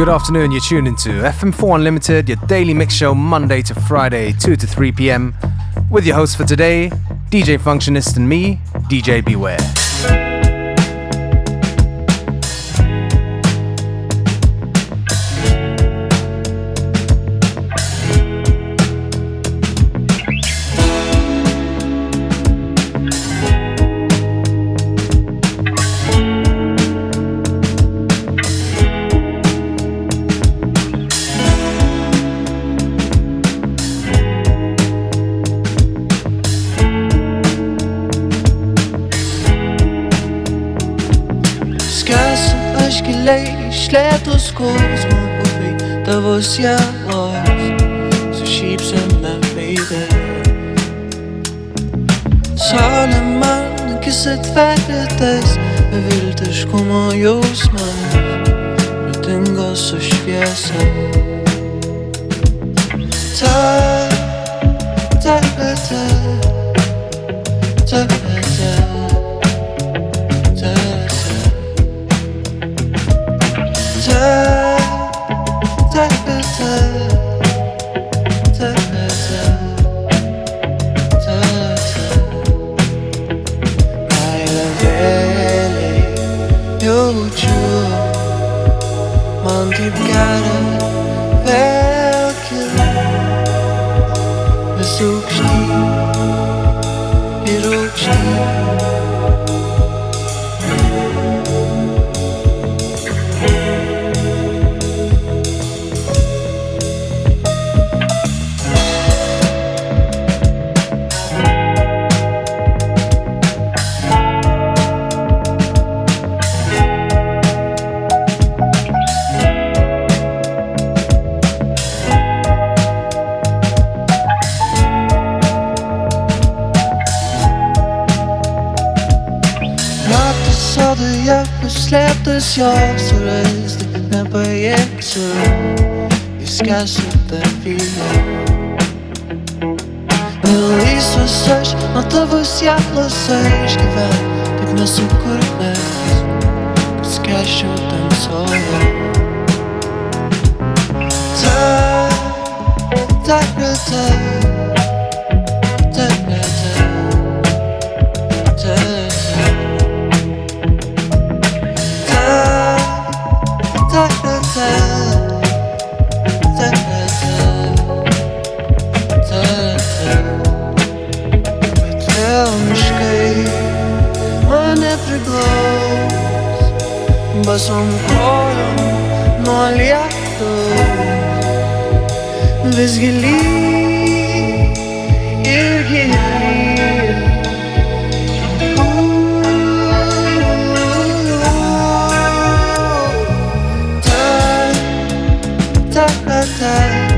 Good afternoon, you're tuned into FM4 Unlimited, your daily mix show Monday to Friday, 2 to 3 p.m. With your host for today, DJ Functionist and me, DJ Beware. was your voice So sheep's in my baby. Salem man, kes et vägedes Me vildes, kui ma joosma Nüüd tõngas su šviesa so close. It's yours to raise the number yet so You scarce the feeling Belíssimo seis, não te viciar, não sei esquivar Pego na sua corneta, se ta,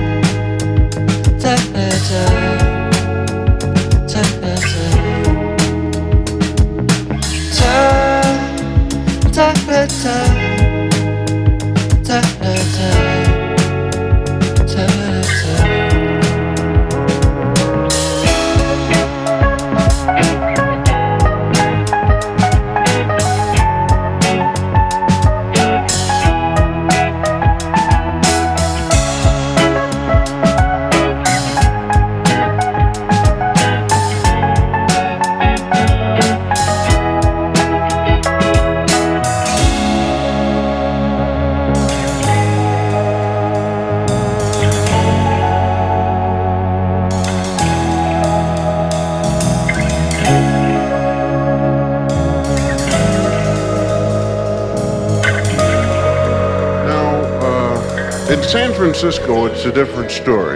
San Francisco, it's a different story.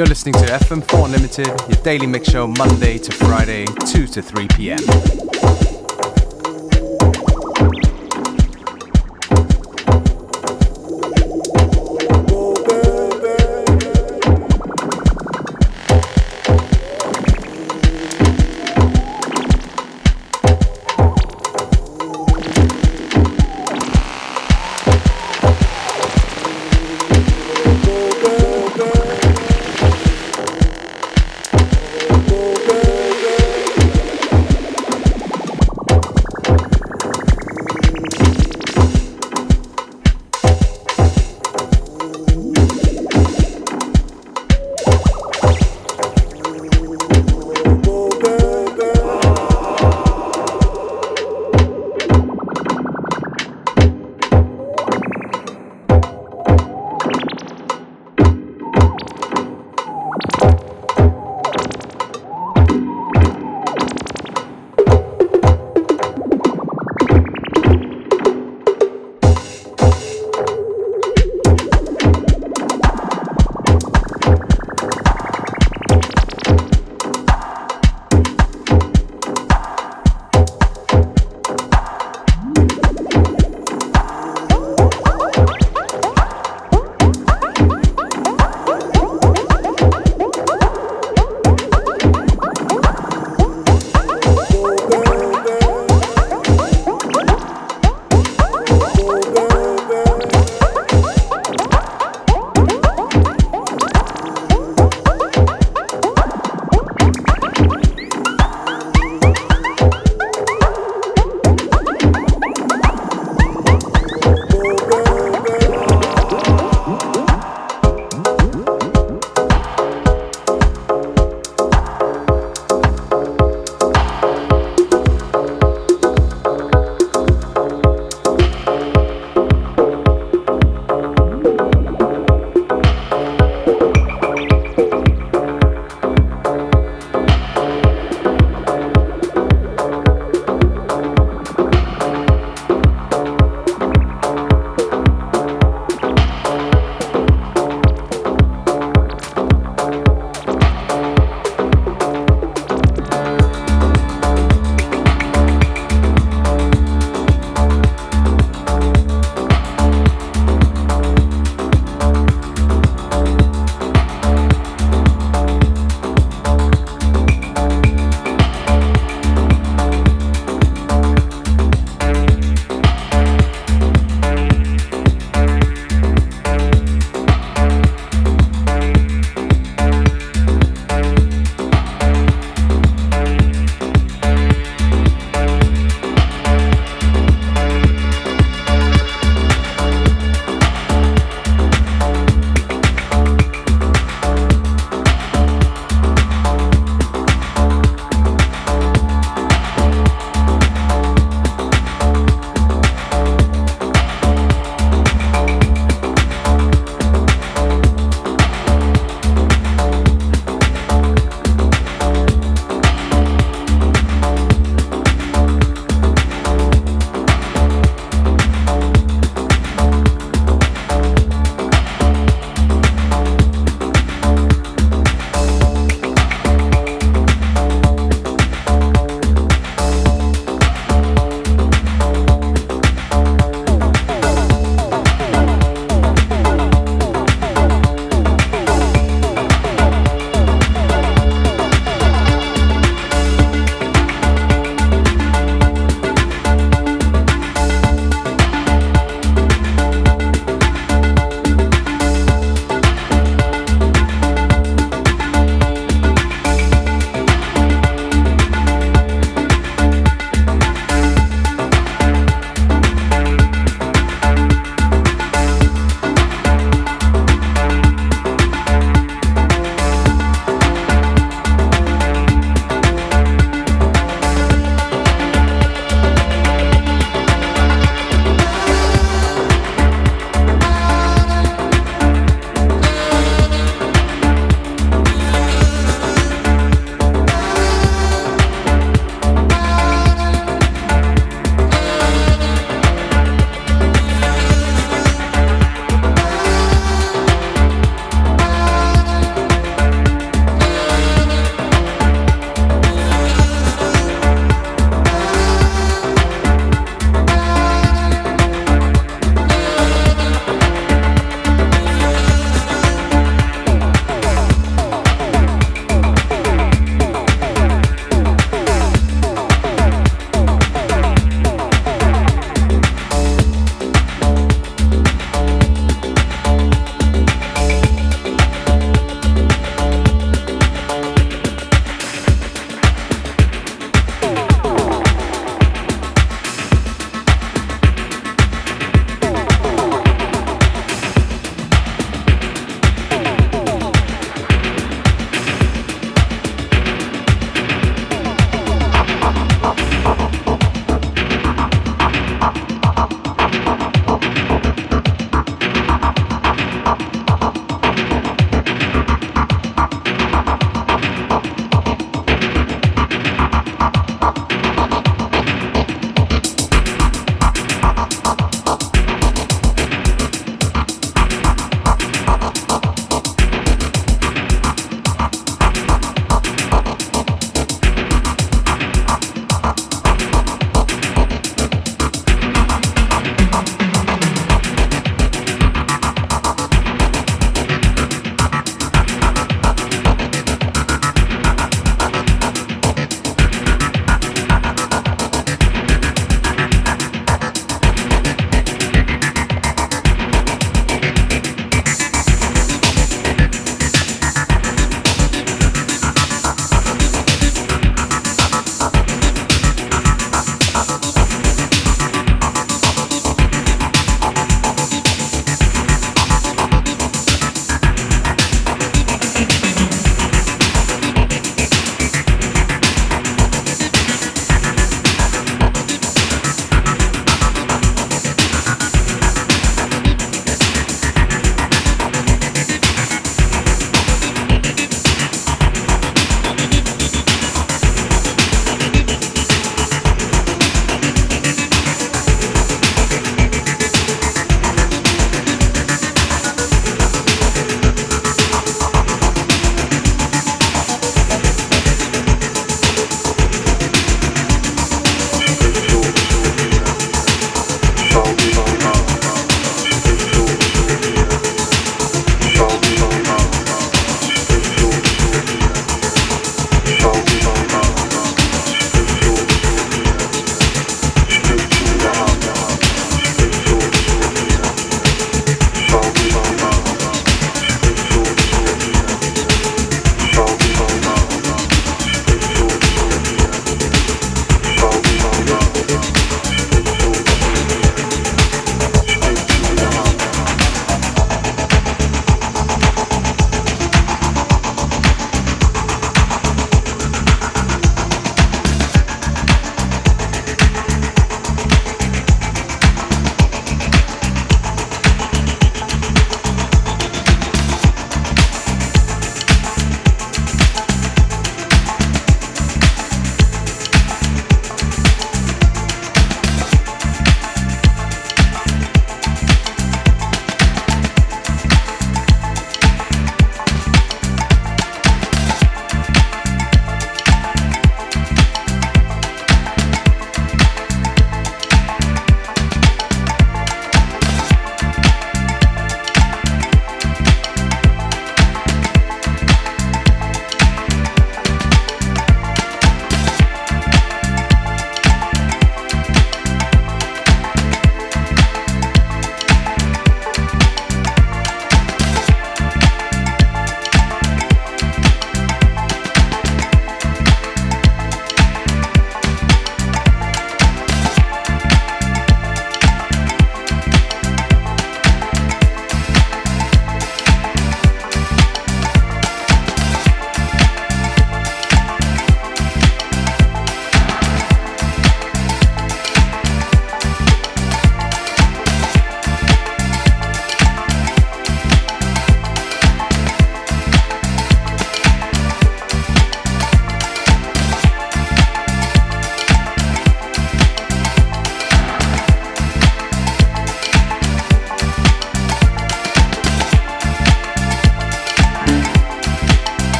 You're listening to FM4 Unlimited, your daily mix show Monday to Friday, 2 to 3 p.m.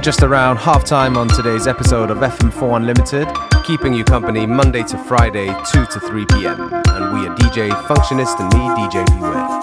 We're just around half time on today's episode of FM4 Unlimited, keeping you company Monday to Friday, 2 to 3 p.m. And we are DJ Functionist and me, DJ Beware.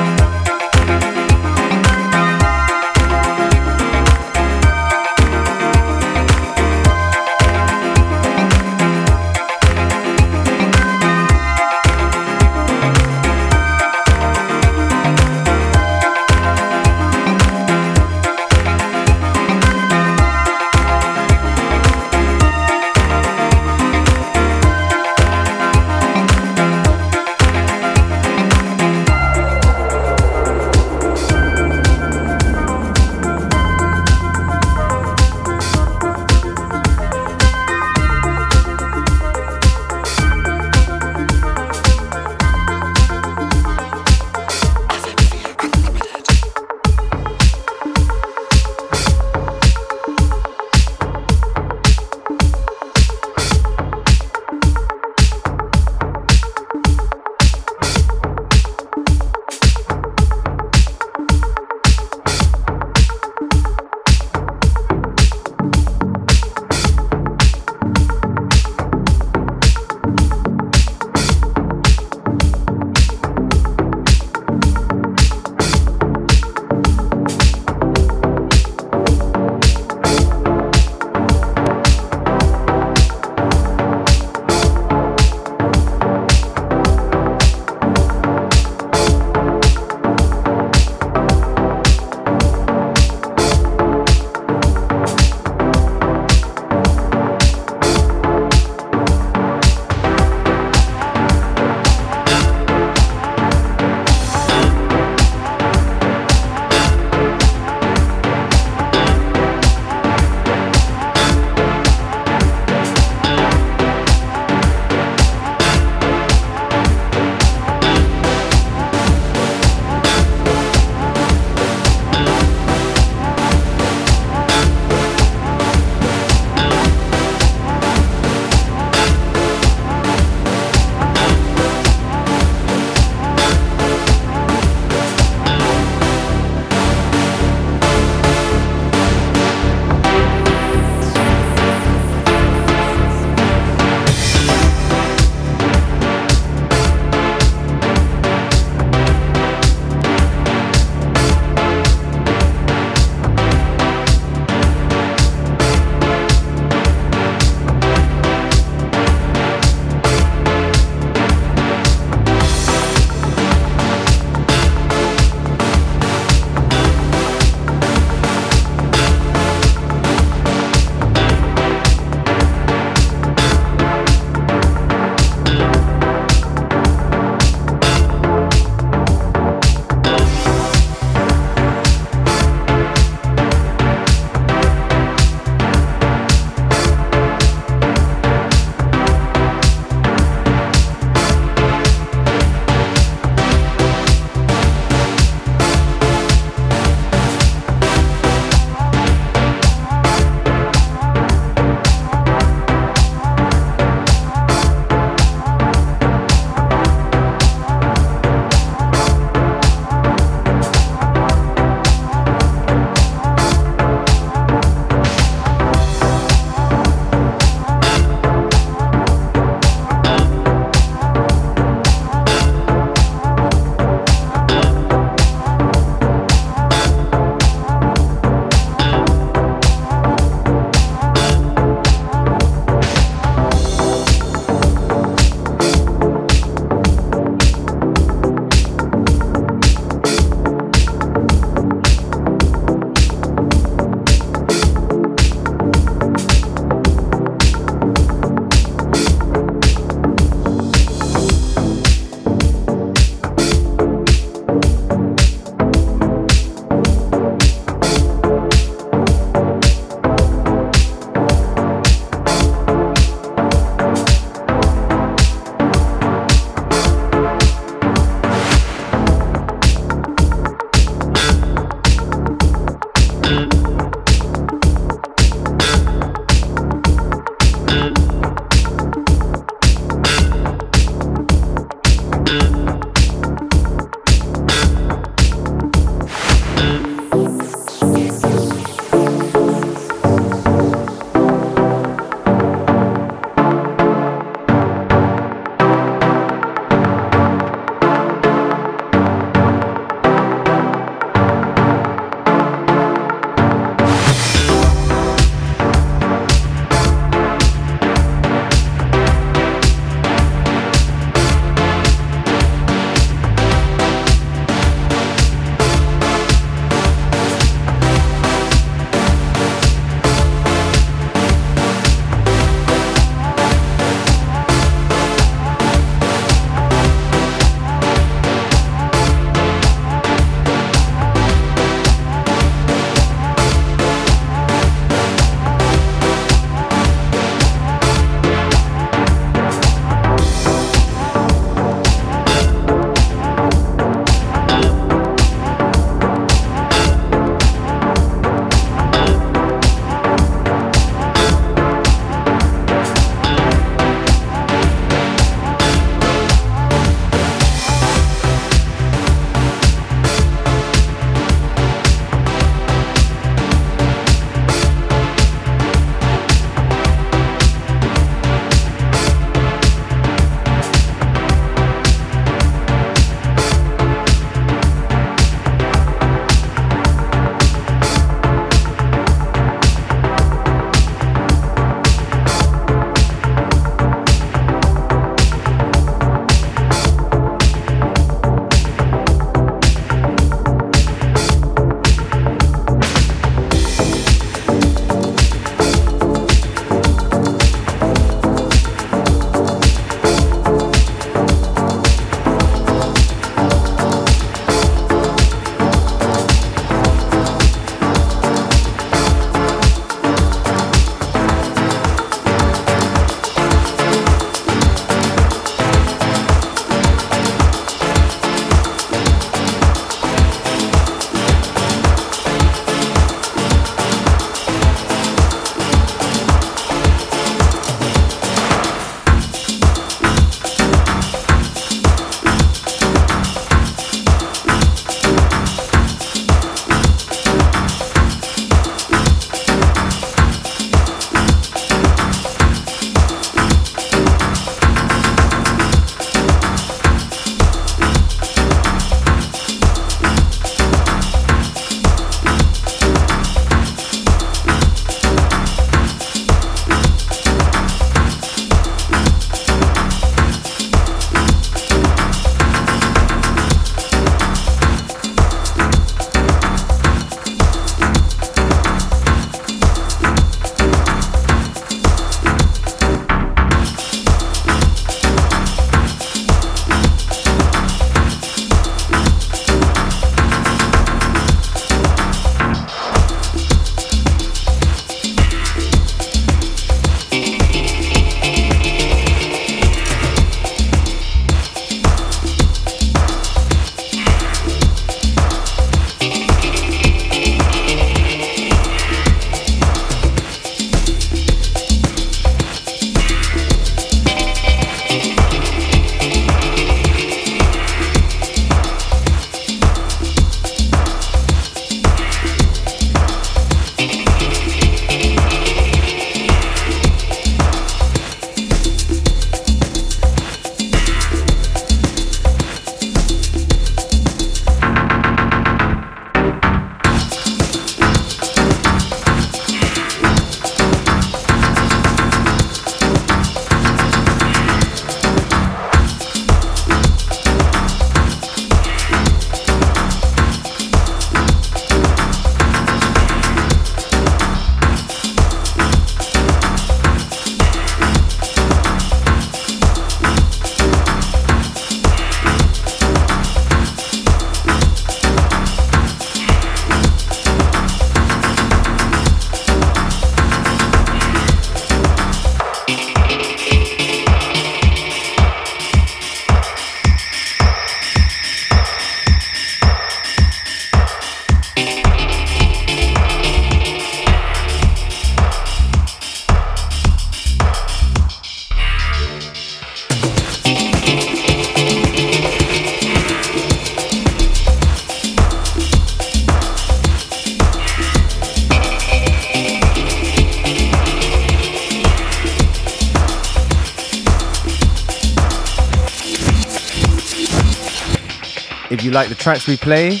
Like the tracks we play,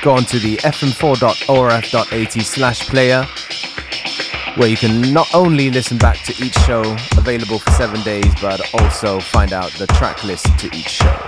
go on to the fm4.orf.at slash player, where you can not only listen back to each show available for seven days, but also find out the track list to each show.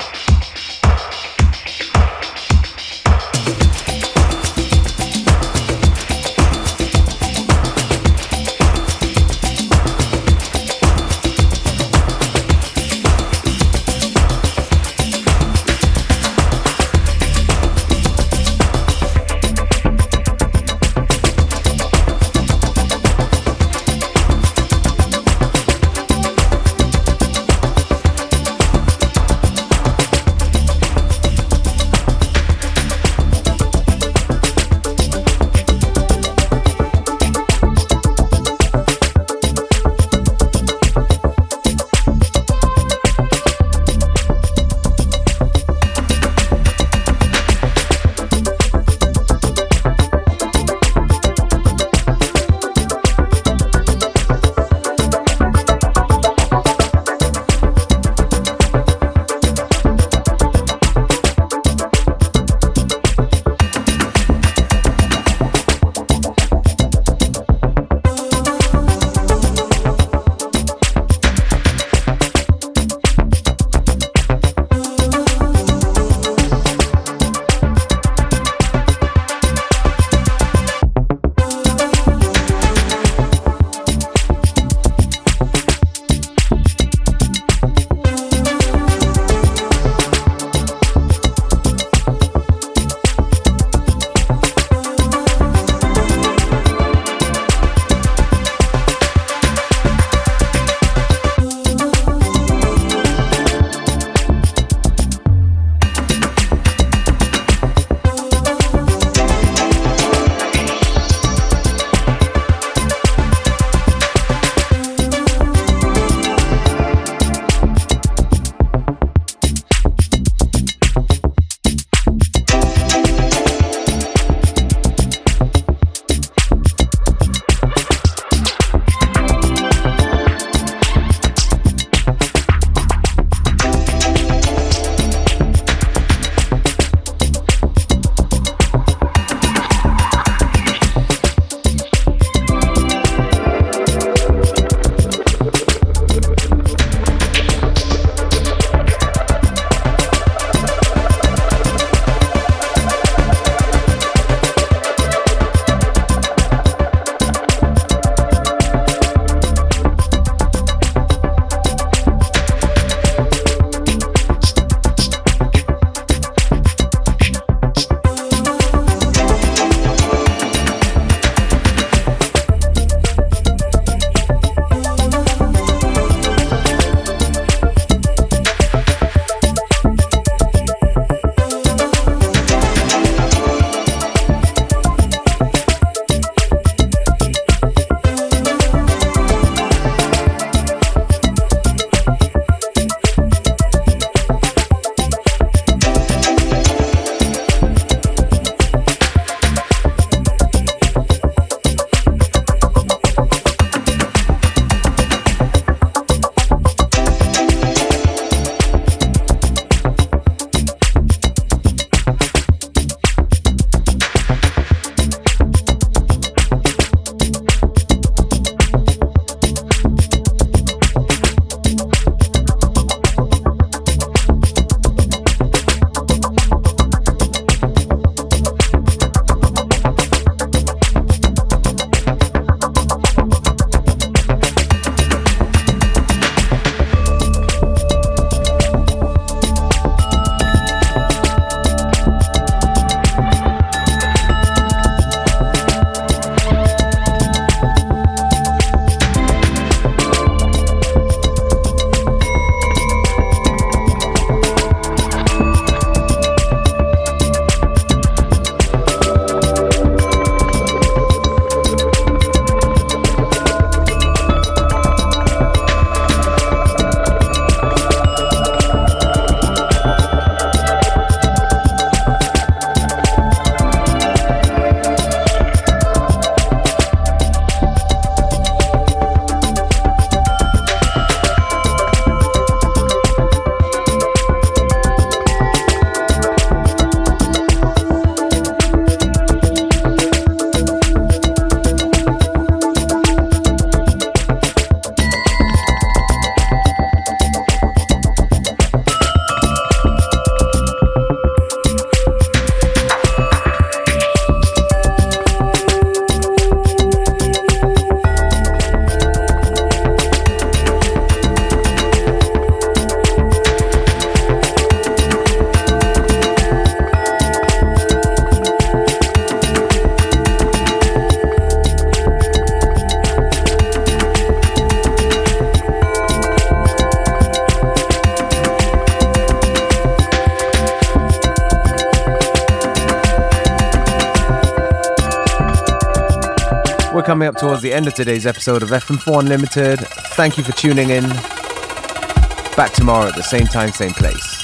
We're coming up towards the end of today's episode of FM4 Unlimited. Thank you for tuning in. Back tomorrow at the same time, same place.